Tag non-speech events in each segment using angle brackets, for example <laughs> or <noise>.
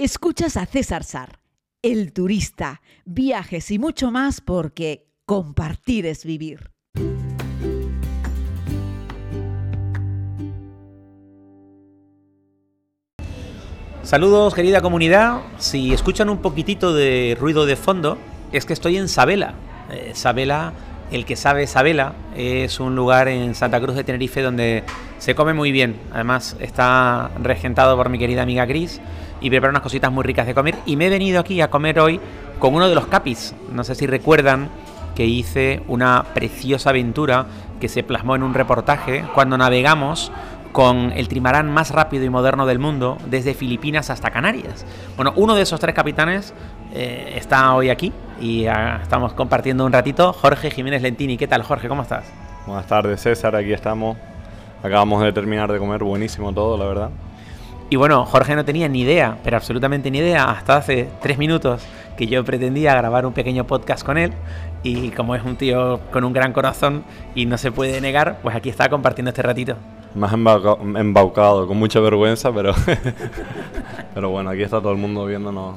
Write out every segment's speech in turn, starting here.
Escuchas a César Sar, el turista, viajes y mucho más porque compartir es vivir. Saludos querida comunidad, si escuchan un poquitito de ruido de fondo, es que estoy en Sabela. Eh, Sabela, el que sabe Sabela, es un lugar en Santa Cruz de Tenerife donde se come muy bien. Además está regentado por mi querida amiga Cris y prepara unas cositas muy ricas de comer. Y me he venido aquí a comer hoy con uno de los capis. No sé si recuerdan que hice una preciosa aventura que se plasmó en un reportaje cuando navegamos con el trimarán más rápido y moderno del mundo, desde Filipinas hasta Canarias. Bueno, uno de esos tres capitanes eh, está hoy aquí y ah, estamos compartiendo un ratito. Jorge Jiménez Lentini, ¿qué tal Jorge? ¿Cómo estás? Buenas tardes César, aquí estamos. Acabamos de terminar de comer, buenísimo todo, la verdad. Y bueno, Jorge no tenía ni idea, pero absolutamente ni idea, hasta hace tres minutos que yo pretendía grabar un pequeño podcast con él. Y como es un tío con un gran corazón y no se puede negar, pues aquí está compartiendo este ratito. Más embaucado, con mucha vergüenza, pero, <laughs> pero bueno, aquí está todo el mundo viéndonos,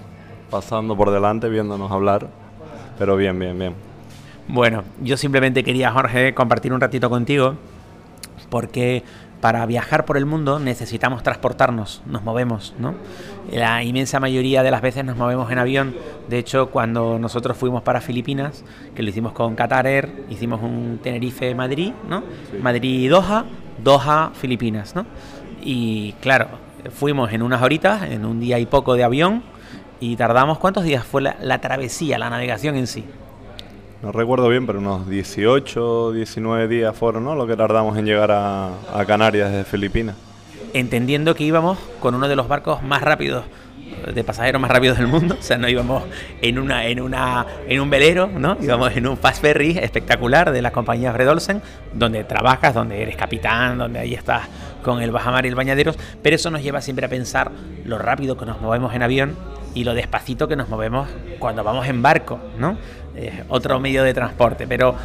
pasando por delante, viéndonos hablar. Pero bien, bien, bien. Bueno, yo simplemente quería, Jorge, compartir un ratito contigo, porque para viajar por el mundo necesitamos transportarnos, nos movemos, ¿no? La inmensa mayoría de las veces nos movemos en avión. De hecho, cuando nosotros fuimos para Filipinas, que lo hicimos con Qatar Air, hicimos un Tenerife-Madrid, ¿no? Madrid-Doha, Doha-Filipinas, ¿no? Y claro, fuimos en unas horitas, en un día y poco de avión, y tardamos, ¿cuántos días fue la, la travesía, la navegación en sí? No recuerdo bien, pero unos 18, 19 días fueron ¿no? lo que tardamos en llegar a, Canarias desde Filipinas. Entendiendo que íbamos con uno de los barcos más rápidos de pasajeros más rápidos del mundo, o sea, no íbamos en una en una en un velero, ¿no? Íbamos en un fast ferry espectacular de la compañía Fred Olsen, donde trabajas, donde eres capitán, donde ahí estás con el bajamar y el bañaderos, pero eso nos lleva siempre a pensar lo rápido que nos movemos en avión y lo despacito que nos movemos cuando vamos en barco, ¿no? Otro medio de transporte. Pero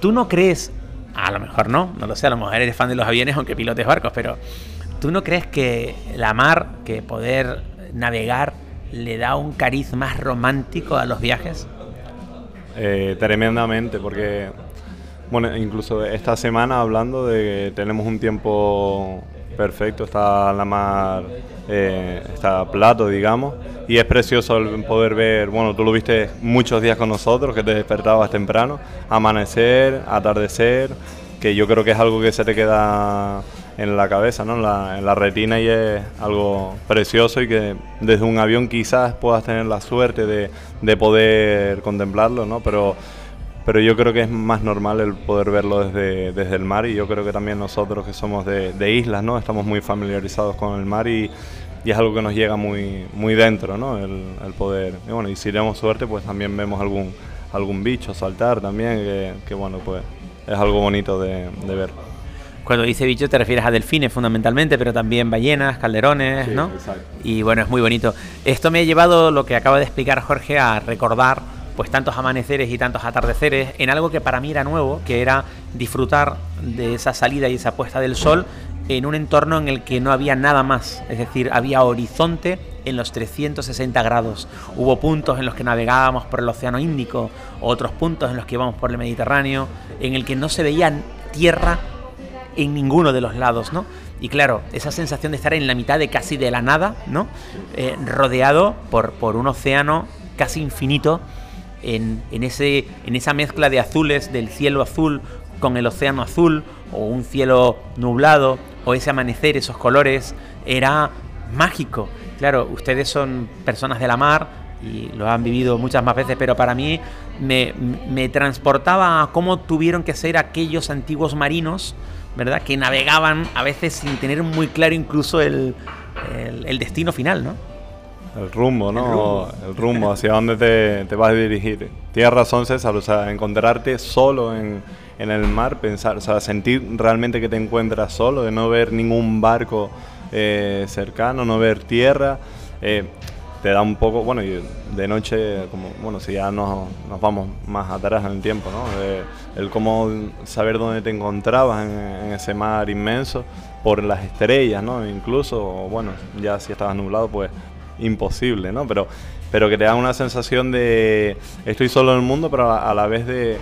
tú no crees, a lo mejor no, no lo sé, a lo mejor eres fan de los aviones aunque pilotes barcos, pero tú no crees que la mar, que poder navegar, le da un cariz más romántico a los viajes? Eh, tremendamente, porque, bueno, incluso esta semana hablando de que tenemos un tiempo perfecto, está la mar, eh, está plato, digamos, y es precioso el poder ver, bueno, tú lo viste muchos días con nosotros, que te despertabas temprano, amanecer, atardecer, que yo creo que es algo que se te queda en la cabeza, ¿no? en, la, en la retina y es algo precioso y que desde un avión quizás puedas tener la suerte de, de poder contemplarlo, ¿no? pero pero yo creo que es más normal el poder verlo desde, desde el mar y yo creo que también nosotros que somos de, de islas, ¿no? Estamos muy familiarizados con el mar y, y, es algo que nos llega muy, muy dentro, ¿no? El, el, poder. Y bueno, y si tenemos suerte, pues también vemos algún, algún bicho saltar también, que, que bueno, pues es algo bonito de, de ver. Cuando dice bicho te refieres a delfines fundamentalmente, pero también ballenas, calderones, ¿no? Exacto. Y bueno, es muy bonito. Esto me ha llevado, lo que acaba de explicar Jorge, a recordar pues tantos amaneceres y tantos atardeceres en algo que para mí era nuevo, que era disfrutar de esa salida y esa puesta del sol en un entorno en el que no había nada más, es decir, había horizonte en los 360 grados. Hubo puntos en los que navegábamos por el Océano Índico, otros puntos en los que íbamos por el Mediterráneo, en el que no se veía tierra en ninguno de los lados, ¿no? Y claro, esa sensación de estar en la mitad de casi de la nada, ¿no? Eh, rodeado por, por un océano casi infinito en, ese, en esa mezcla de azules del cielo azul con el océano azul o un cielo nublado o ese amanecer, esos colores, era mágico. Claro, ustedes son personas de la mar y lo han vivido muchas más veces, pero para mí me, me transportaba a cómo tuvieron que ser aquellos antiguos marinos, ¿verdad? Que navegaban a veces sin tener muy claro incluso el, el, el destino final, ¿no? El rumbo, ¿no? El rumbo, hacia dónde te, te, vas a dirigir. Tienes razón, César, o sea, encontrarte solo en, en, el mar, pensar, o sea, sentir realmente que te encuentras solo, de no ver ningún barco eh, cercano, no ver tierra, eh, te da un poco, bueno, y de noche, como, bueno, si ya nos, nos vamos más atrás en el tiempo, ¿no? el cómo saber dónde te encontrabas en, en, ese mar inmenso, por las estrellas, ¿no? Incluso, bueno, ya si estabas nublado, pues imposible, ¿no? Pero, pero que te da una sensación de estoy solo en el mundo, pero a, la vez de,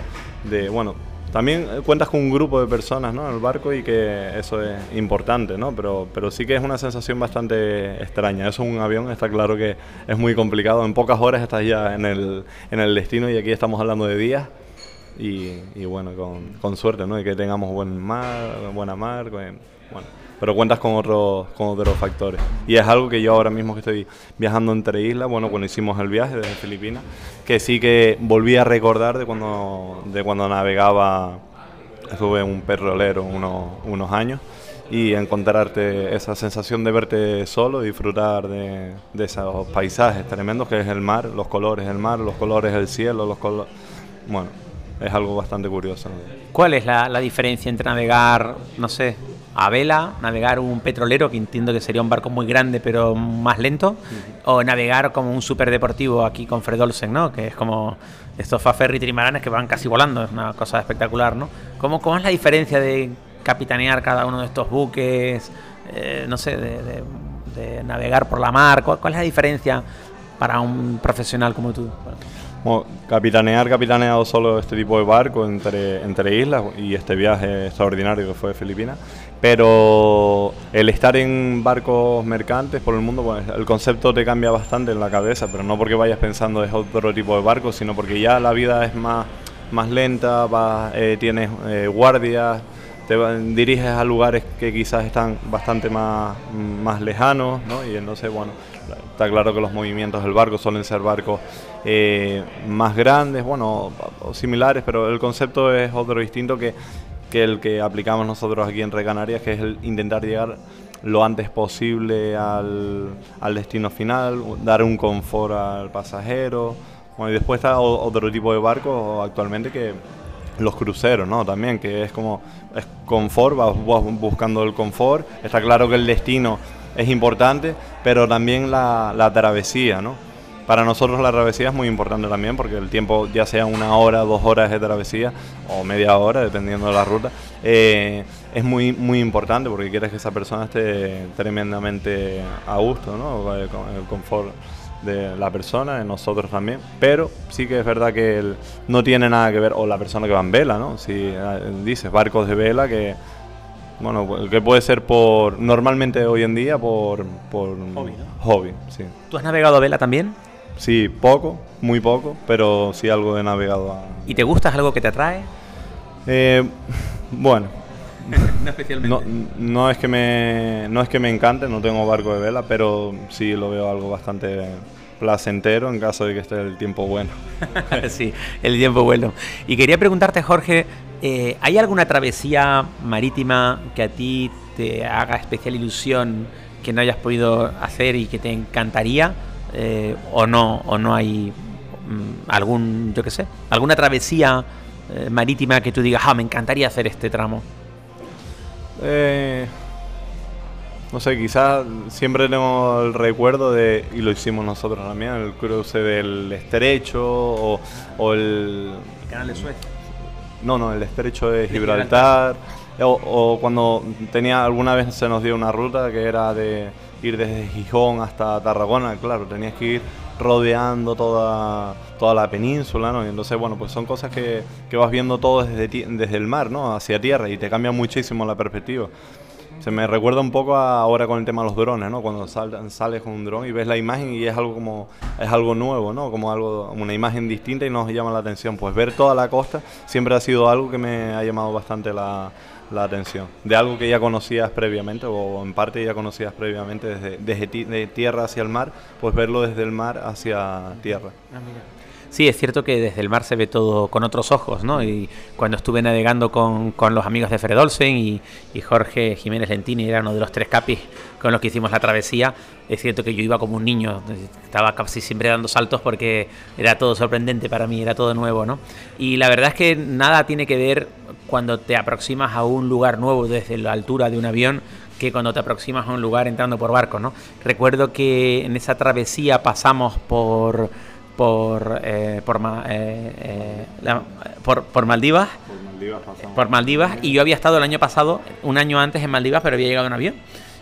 bueno, también cuentas con un grupo de personas ¿no? en el barco y que eso es importante, ¿no? Pero, pero sí que es una sensación bastante extraña. Eso en un avión está claro que es muy complicado. En pocas horas estás ya en el, en el destino y aquí estamos hablando de días. Y, bueno, con, con, suerte, ¿no? Y que tengamos buen mar, buena mar, bueno, pero cuentas con otros, con otros factores. Y es algo que yo ahora mismo que estoy viajando entre islas, bueno, cuando hicimos el viaje desde Filipinas, que sí que volví a recordar de cuando, de cuando navegaba, estuve un perrolero unos, unos años, y encontrarte esa sensación de verte solo, disfrutar de, de, esos paisajes tremendos que es el mar, los colores del mar, los colores del cielo, los colores... Bueno, es algo bastante curioso. ¿Cuál es la, la diferencia entre navegar, no sé, a vela, navegar un petrolero, que entiendo que sería un barco muy grande pero más lento, o navegar como un superdeportivo aquí con Fred Olsen, ¿no? Que es como estos ferry trimaranes que van casi volando, es una cosa espectacular, ¿no? ¿Cómo, cómo es la diferencia de capitanear cada uno de estos buques, eh, no sé, de, navegar por la mar? ¿Cuál, ¿Cuál, es la diferencia para un profesional como tú? Capitanear, capitaneado solo este tipo de barco entre, entre islas y este viaje extraordinario que fue de Filipinas, pero el estar en barcos mercantes por el mundo, pues el concepto te cambia bastante en la cabeza, pero no porque vayas pensando es otro tipo de barco, sino porque ya la vida es más, más lenta, eh, tienes eh, guardias, te diriges a lugares que quizás están bastante más, más lejanos, ¿no? Y entonces, bueno, está claro que los movimientos del barco suelen ser barcos eh, más grandes, bueno, o similares, pero el concepto es otro distinto que, que el que aplicamos nosotros aquí en Recanarias, que es el intentar llegar lo antes posible al, al destino final, dar un confort al pasajero. Bueno, y después está otro tipo de barco actualmente que los cruceros, ¿no? También, que es como, es confort, vas buscando el confort. Está claro que el destino es importante, pero también la, la travesía, ¿no? Para nosotros la travesía es muy importante también porque el tiempo, ya sea una hora, dos horas de travesía o media hora, dependiendo de la ruta, eh, es muy, muy importante porque quieres que esa persona esté tremendamente a gusto, ¿no? Con el confort de la persona, de nosotros también. Pero sí que es verdad que no tiene nada que ver, o la persona que va en vela, ¿no? Si eh, dices barcos de vela que bueno, que puede ser por normalmente hoy en día por, por hobby, hobby, sí. ¿Tú has navegado a vela también? Sí, poco, muy poco, pero sí algo de navegado. A... ¿Y te gusta? algo que te atrae? Eh, bueno. <laughs> no especialmente. No, es que me, no es que me encante, no tengo barco de vela, pero sí lo veo algo bastante placentero en caso de que esté el tiempo bueno. <laughs> sí, el tiempo bueno. Y quería preguntarte, Jorge, eh, ¿hay alguna travesía marítima que a ti te haga especial ilusión que no hayas podido hacer y que te encantaría? Eh, o no o no hay mm, algún yo qué sé alguna travesía eh, marítima que tú digas ah me encantaría hacer este tramo eh, no sé quizás siempre tengo el recuerdo de y lo hicimos nosotros también el cruce del estrecho o, el, el canal de Suez no no el estrecho de Gibraltar, O, o cuando tenía alguna vez se nos dio una ruta que era de ir desde Gijón hasta Tarragona, claro, tenías que ir rodeando toda, toda la península, ¿no? Y entonces, bueno, pues son cosas que, que vas viendo todo desde, desde el mar, ¿no? Hacia tierra y te cambia muchísimo la perspectiva. Se me recuerda un poco ahora con el tema de los drones, ¿no? Cuando sales con un dron y ves la imagen y es algo como es algo nuevo, ¿no? Como algo una imagen distinta y nos llama la atención. Pues ver toda la costa siempre ha sido algo que me ha llamado bastante la, la atención. De algo que ya conocías previamente, o en parte ya conocías previamente desde, desde de tierra hacia el mar, pues verlo desde el mar hacia tierra. Ah, sí, es cierto que desde el mar se ve todo con otros ojos, ¿no? Y cuando estuve navegando con, con los amigos de Fred Olsen y, y, Jorge Jiménez Lentini, era uno de los tres capis con los que hicimos la travesía, es cierto que yo iba como un niño, estaba casi siempre dando saltos porque era todo sorprendente para mí, era todo nuevo, ¿no? Y la verdad es que nada tiene que ver cuando te aproximas a un lugar nuevo desde la altura de un avión que cuando te aproximas a un lugar entrando por barco, ¿no? Recuerdo que en esa travesía pasamos por por eh, por, eh, eh, por, por Maldivas, por Maldivas, por Maldivas y yo había estado el año pasado, un año antes en Maldivas, pero había llegado en avión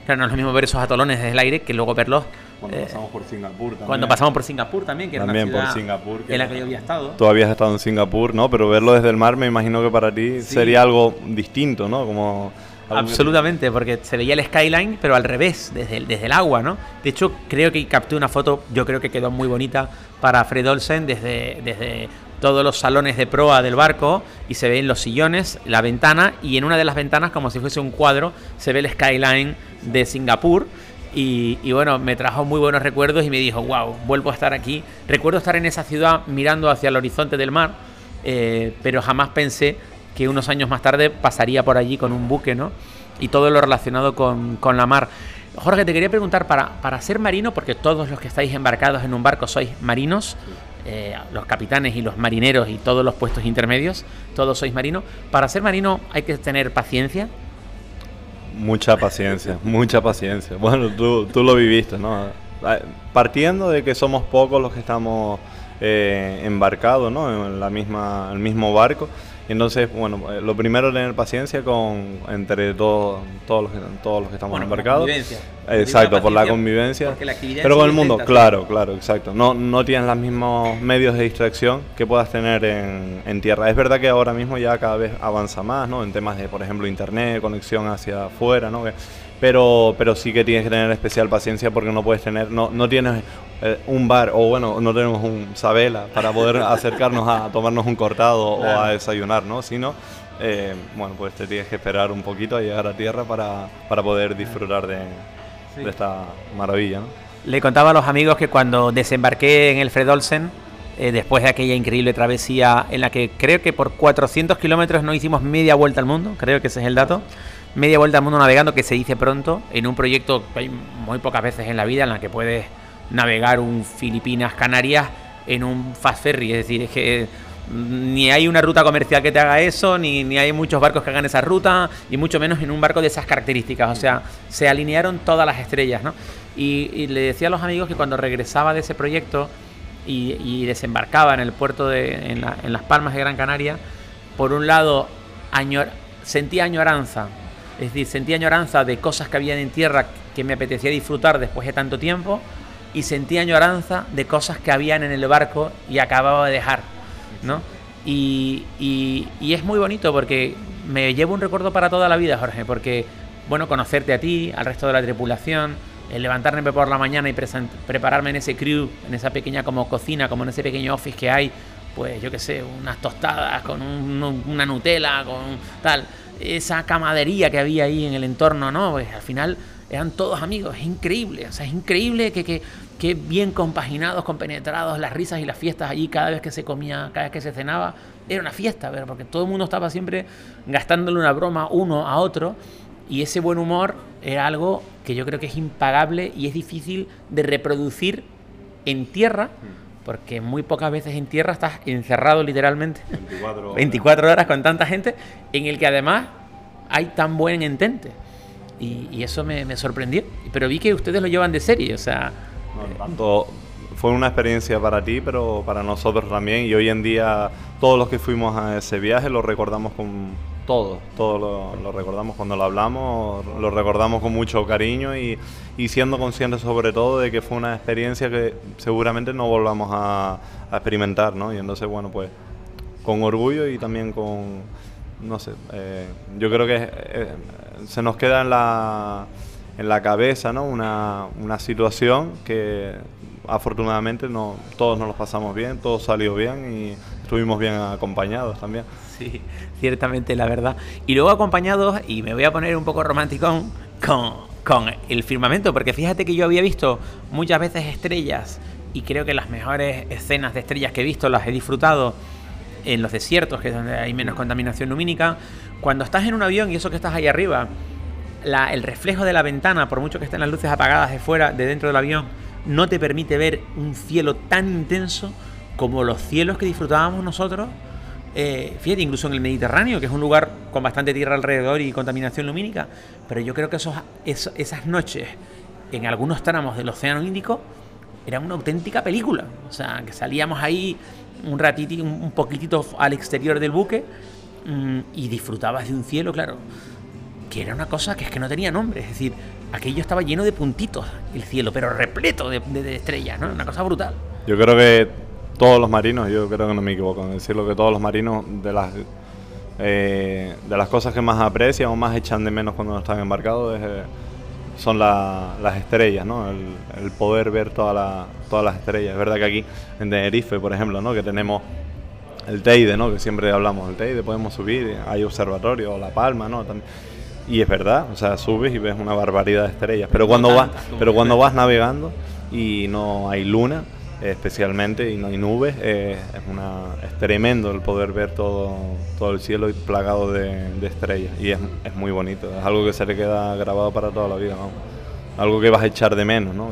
Claro, no es lo mismo ver esos atolones desde el aire que luego verlos. Cuando eh, pasamos por Singapur también. Cuando pasamos por Singapur también, que también era una por Singapur. en la que yo había estado. Tú habías estado en Singapur, ¿no? Pero verlo desde el mar me imagino que para ti sería algo distinto, ¿no? Como Absolutamente, porque se veía el skyline, pero al revés, desde el, desde el agua, ¿no? De hecho, creo que capté una foto, yo creo que quedó muy bonita para Fred Olsen desde, desde todos los salones de proa del barco y se ven los sillones, la ventana y en una de las ventanas, como si fuese un cuadro, se ve el skyline de Singapur. Y, bueno, me trajo muy buenos recuerdos y me dijo, wow, vuelvo a estar aquí. Recuerdo estar en esa ciudad mirando hacia el horizonte del mar, eh, pero jamás pensé que unos años más tarde pasaría por allí con un buque, ¿no? Y todo lo relacionado con, la mar. Jorge, te quería preguntar, para, para ser marino, porque todos los que estáis embarcados en un barco sois marinos, eh, los capitanes y los marineros y todos los puestos intermedios, todos sois marinos, para ser marino hay que tener paciencia. Mucha paciencia, mucha paciencia. Bueno, tú, tú lo viviste, ¿no? Partiendo de que somos pocos los que estamos eh, embarcados, ¿no? En la misma, el mismo barco entonces, bueno, eh, lo primero es tener paciencia con entre todos todos los que todos los que estamos embarcados. Exacto, por la convivencia. Pero con el mundo, claro, claro, exacto. No no tienes los mismos medios de distracción que puedas tener en, en, tierra. Es verdad que ahora mismo ya cada vez avanza más, ¿no? En temas de, por ejemplo, internet, conexión hacia afuera, ¿no? pero, pero sí que tienes que tener especial paciencia porque no puedes tener, no, no tienes eh, un bar o bueno, no tenemos un Sabela para poder <laughs> acercarnos a tomarnos un cortado o a desayunar, ¿no? Sino, eh, bueno, pues te tienes que esperar un poquito a llegar a tierra para, para poder disfrutar de, de, esta maravilla, ¿no? Le contaba a los amigos que cuando desembarqué en el Fred Olsen, eh, después de aquella increíble travesía en la que creo que por 400 kilómetros no hicimos media vuelta al mundo, creo que ese es el dato, media vuelta al mundo navegando, que se dice pronto, en un proyecto que hay muy pocas veces en la vida en la que puedes navegar un Filipinas-Canarias en un fast ferry. Es decir, es que ni hay una ruta comercial que te haga eso, ni, ni, hay muchos barcos que hagan esa ruta, y mucho menos en un barco de esas características. O sea, se alinearon todas las estrellas, ¿no? Y, le decía a los amigos que cuando regresaba de ese proyecto y, desembarcaba en el puerto de en, Las Palmas de Gran Canaria, por un lado sentía añoranza es decir, sentía añoranza de cosas que habían en tierra que me apetecía disfrutar después de tanto tiempo y sentía añoranza de cosas que habían en el barco y acababa de dejar, ¿no? Y, es muy bonito porque me llevo un recuerdo para toda la vida, Jorge, porque, bueno, conocerte a ti, al resto de la tripulación, el levantarme por la mañana y prepararme en ese crew, en esa pequeña como cocina, como en ese pequeño office que hay, pues yo qué sé, unas tostadas con una Nutella, con tal esa camadería que había ahí en el entorno, ¿no? Pues al final eran todos amigos, es increíble, o sea, es increíble que, que, bien compaginados, compenetrados, las risas y las fiestas allí cada vez que se comía, cada vez que se cenaba, era una fiesta, ¿verdad? porque todo el mundo estaba siempre gastándole una broma uno a otro y ese buen humor era algo que yo creo que es impagable y es difícil de reproducir en tierra. Porque muy pocas veces en tierra estás encerrado literalmente 24 horas, con tanta gente, en el que además hay tan buen entente. Y, eso me, sorprendió. Pero vi que ustedes lo llevan de serie, o sea... tanto fue una experiencia para ti, pero para nosotros también. Y hoy en día todos los que fuimos a ese viaje lo recordamos con todo, todo lo, recordamos cuando lo hablamos, lo recordamos con mucho cariño y, siendo conscientes sobre todo de que fue una experiencia que seguramente no volvamos a, experimentar, ¿no? Y entonces, bueno, pues con orgullo y también con, no sé, eh, yo creo que eh, se nos queda en la, en la cabeza, ¿no? Una, una situación que afortunadamente no, todos nos lo pasamos bien, todo salió bien y estuvimos bien acompañados también. Sí, ciertamente la verdad. Y luego acompañados, y me voy a poner un poco romántico con, con el firmamento, porque fíjate que yo había visto muchas veces estrellas y creo que las mejores escenas de estrellas que he visto las he disfrutado en los desiertos, que es donde hay menos contaminación lumínica. Cuando estás en un avión y eso que estás ahí arriba, la, el reflejo de la ventana, por mucho que estén las luces apagadas de fuera, de dentro del avión, no te permite ver un cielo tan intenso como los cielos que disfrutábamos nosotros. Eh, fíjate, incluso en el Mediterráneo, que es un lugar con bastante tierra alrededor y contaminación lumínica, pero yo creo que esos, esas noches en algunos tramos del Océano Índico eran una auténtica película. O sea, que salíamos ahí un ratito, un poquitito al exterior del buque mm, y disfrutabas de un cielo, claro, que era una cosa que es que no tenía nombre. Es decir, aquello estaba lleno de puntitos, el cielo, pero repleto de, estrellas, ¿no? Una cosa brutal. Yo creo que todos los marinos, yo creo que no me equivoco en decirlo, que todos los marinos de las eh, de las cosas que más aprecian o más echan de menos cuando están embarcados eh, son las estrellas, ¿no? El, poder ver todas las estrellas. Es verdad que aquí en Tenerife, por ejemplo, ¿no? que tenemos el Teide, ¿no? que siempre hablamos del Teide, podemos subir, hay observatorio, La Palma, ¿no? Y es verdad, o sea, subes y ves una barbaridad de estrellas, pero cuando vas, pero cuando vas navegando y no hay luna, especialmente y no hay nubes, eh, es, una, es tremendo el poder ver todo, todo el cielo plagado de, estrellas y es, es, muy bonito, es algo que se le queda grabado para toda la vida, algo que vas a echar de menos. ¿no?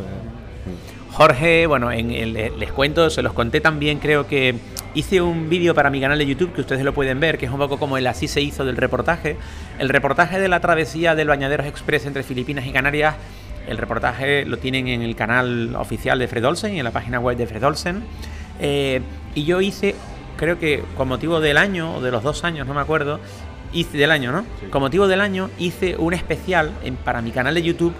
Jorge, bueno, en les cuento, se los conté también, creo que hice un vídeo para mi canal de YouTube que ustedes lo pueden ver, que es un poco como el así se hizo del reportaje. El reportaje de la travesía del Bañaderos Express entre Filipinas y Canarias el reportaje lo tienen en el canal oficial de Fred Olsen y en la página web de Fred Olsen. Eh, y yo hice, creo que con motivo del año, o de los dos años, no me acuerdo, hice del año, ¿no? Con motivo del año hice un especial para mi canal de YouTube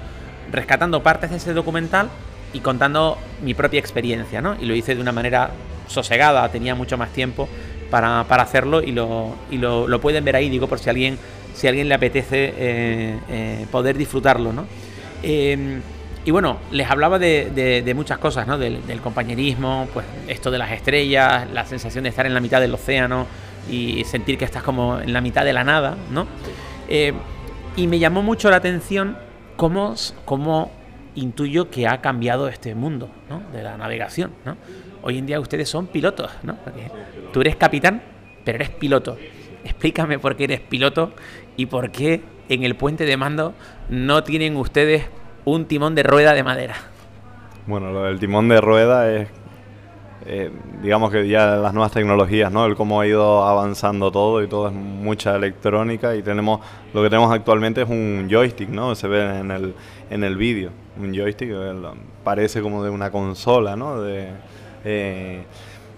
rescatando partes de ese documental y contando mi propia experiencia, ¿no? Y lo hice de una manera sosegada, tenía mucho más tiempo para, hacerlo y, lo, y lo, pueden ver ahí, digo, por si alguien, si alguien le apetece eh, eh, poder disfrutarlo, ¿no? Em, y bueno, les hablaba de, muchas cosas, ¿no? Del, compañerismo, pues esto de las estrellas, la sensación de estar en la mitad del océano y sentir que estás como en la mitad de la nada, ¿no? Eh, y me llamó mucho la atención cómo, cómo intuyo que ha cambiado este mundo ¿no? de la navegación. ¿no? Hoy en día ustedes son pilotos, ¿no? tú eres capitán, pero eres piloto. Explícame por qué eres piloto y por qué en el puente de mando no tienen ustedes un timón de rueda de madera. Bueno, lo del timón de rueda es, eh, digamos que ya las nuevas tecnologías, ¿no? El cómo ha ido avanzando todo y todo es mucha electrónica y tenemos, lo que tenemos actualmente es un joystick, ¿no? Se ve en el, en el vídeo, un joystick, parece como de una consola, ¿no? De, eh,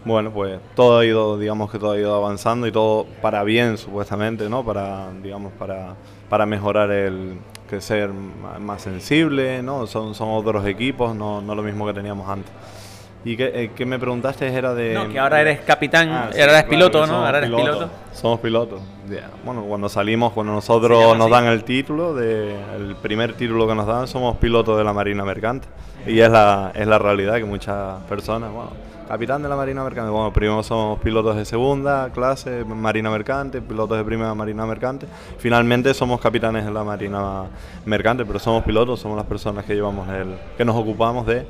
bueno, pues todo ha ido, digamos que todo ha ido avanzando y todo para bien, supuestamente, ¿no? Para, digamos, para, para mejorar el que ser más sensible, ¿no? Son, son otros equipos, no, no lo mismo que teníamos antes. ¿Y qué, eh, me preguntaste? Era de... No, que ahora eres capitán, ah, ahora eres piloto, ¿no? Ahora eres piloto. Somos pilotos. Bueno, cuando salimos, cuando nosotros nos dan el título, de, el primer título que nos dan, somos pilotos de la Marina Mercante. Y es la, es la realidad que muchas personas, bueno, capitán de la Marina Mercante. Bueno, primero somos pilotos de segunda clase, Marina Mercante, pilotos de primera Marina Mercante. Finalmente somos capitanes de la Marina Mercante, pero somos pilotos, somos las personas que llevamos el, que nos ocupamos de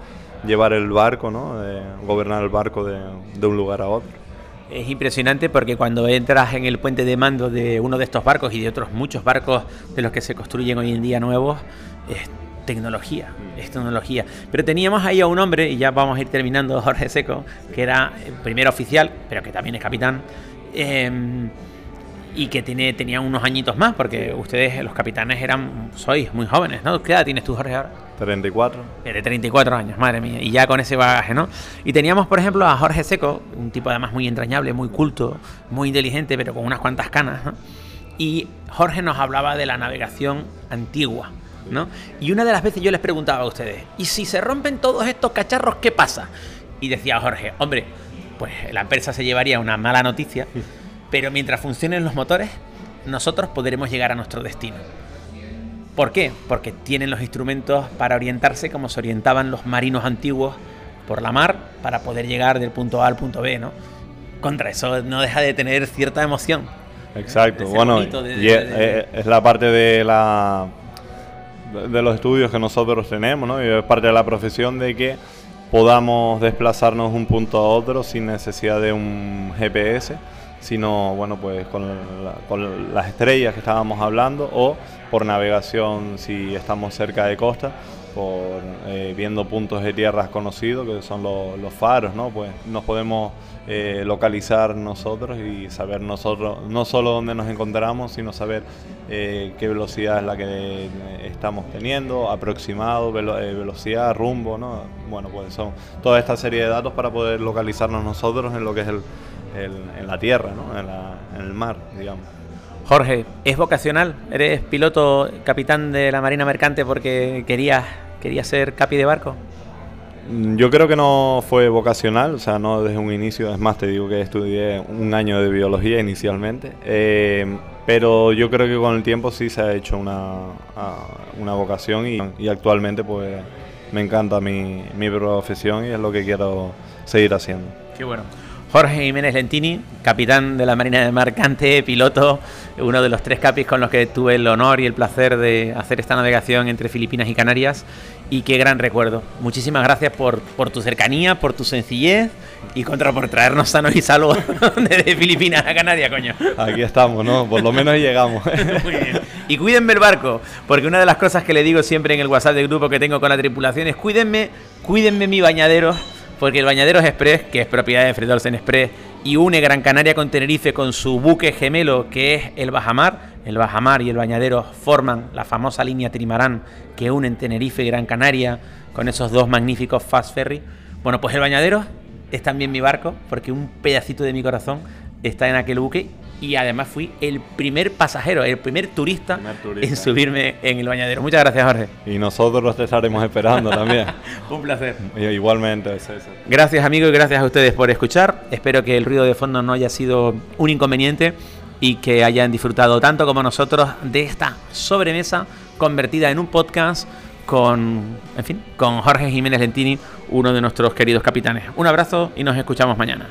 llevar el barco, ¿no? De gobernar el barco de, de un lugar a otro. Es impresionante porque cuando entras en el puente de mando de uno de estos barcos y de otros muchos barcos de los que se construyen hoy en día nuevos, tecnología, es tecnología. Pero teníamos ahí a un hombre, y ya vamos a ir terminando, Jorge <laughs> Seco, que era el primer oficial, pero que también es capitán, em, y que tiene, tenía unos añitos más, porque ustedes, los capitanes, eran, sois muy jóvenes, ¿no? ¿Qué edad tienes tú, Jorge, ahora? 34. De 34 años, madre mía, y ya con ese bagaje, ¿no? Y teníamos, por ejemplo, a Jorge Seco, un tipo además muy entrañable, muy culto, muy inteligente, pero con unas cuantas canas, ¿no? Y Jorge nos hablaba de la navegación antigua, y una de las veces yo les preguntaba a ustedes, ¿y si se rompen todos estos cacharros, qué pasa? Y decía Jorge, hombre, pues la empresa se llevaría una mala noticia, pero mientras funcionen los motores, nosotros podremos llegar a nuestro destino. ¿Por qué? Porque tienen los instrumentos para orientarse como se orientaban los marinos antiguos por la mar para poder llegar del punto A al punto B, ¿no? Contra eso no deja de tener cierta emoción. Exacto, bueno, es la parte de la de los estudios que nosotros tenemos, ¿no? Y es parte de la profesión de que podamos desplazarnos de un punto a otro sin necesidad de un GPS, sino, bueno, pues con, con las estrellas que estábamos hablando o por navegación si estamos cerca de costa por eh, viendo puntos de tierras conocidos que son los faros, ¿no? Pues nos podemos eh, localizar nosotros y saber nosotros no solo dónde nos encontramos, sino saber eh, qué velocidad es la que estamos teniendo, aproximado, velocidad, rumbo, ¿no? Bueno, pues son toda esta serie de datos para poder localizarnos nosotros en lo que es el, en la tierra, ¿no? En, en el mar, digamos. Jorge, ¿es vocacional? ¿Eres piloto, capitán de la Marina Mercante porque querías, querías ser capi de barco? Mm, yo creo que no fue vocacional, o sea, no desde un inicio. Es más, te digo que estudié un año de biología inicialmente. Eh, pero yo creo que con el tiempo sí se ha hecho una, una vocación y, y, actualmente pues me encanta mi, mi profesión y es lo que quiero seguir haciendo. Qué bueno. Jorge Jiménez Lentini, capitán de la Marina de Mercante, piloto, uno de los tres capis con los que tuve el honor y el placer de hacer esta navegación entre Filipinas y Canarias. Y qué gran recuerdo. Muchísimas gracias por, por tu cercanía, por tu sencillez y contra por traernos sanos y salvos <laughs> desde Filipinas a Canarias, coño. Aquí estamos, ¿no? Por lo menos llegamos. <laughs> Muy bien. Y cuídenme el barco, porque una de las cosas que le digo siempre en el WhatsApp del grupo que tengo con la tripulación es cuídenme, cuídenme mi bañadero porque el Bañaderos Express, que es propiedad de Fredolsen Express y une Gran Canaria con Tenerife con su buque gemelo que es el Bajamar, el Bajamar y el Bañaderos forman la famosa línea Trimarán que unen Tenerife y Gran Canaria con esos dos magníficos fast ferry. Bueno, pues el Bañaderos es también mi barco porque un pedacito de mi corazón está en aquel buque y además fui el primer pasajero, el primer turista, en subirme en el bañadero. Muchas gracias, Jorge. Y nosotros te estaremos esperando también. <laughs> Un placer. Igualmente, Gracias, amigos, y gracias a ustedes por escuchar. Espero que el ruido de fondo no haya sido un inconveniente y que hayan disfrutado tanto como nosotros de esta sobremesa convertida en un podcast con, en fin, con Jorge Jiménez Lentini, uno de nuestros queridos capitanes. Un abrazo y nos escuchamos mañana.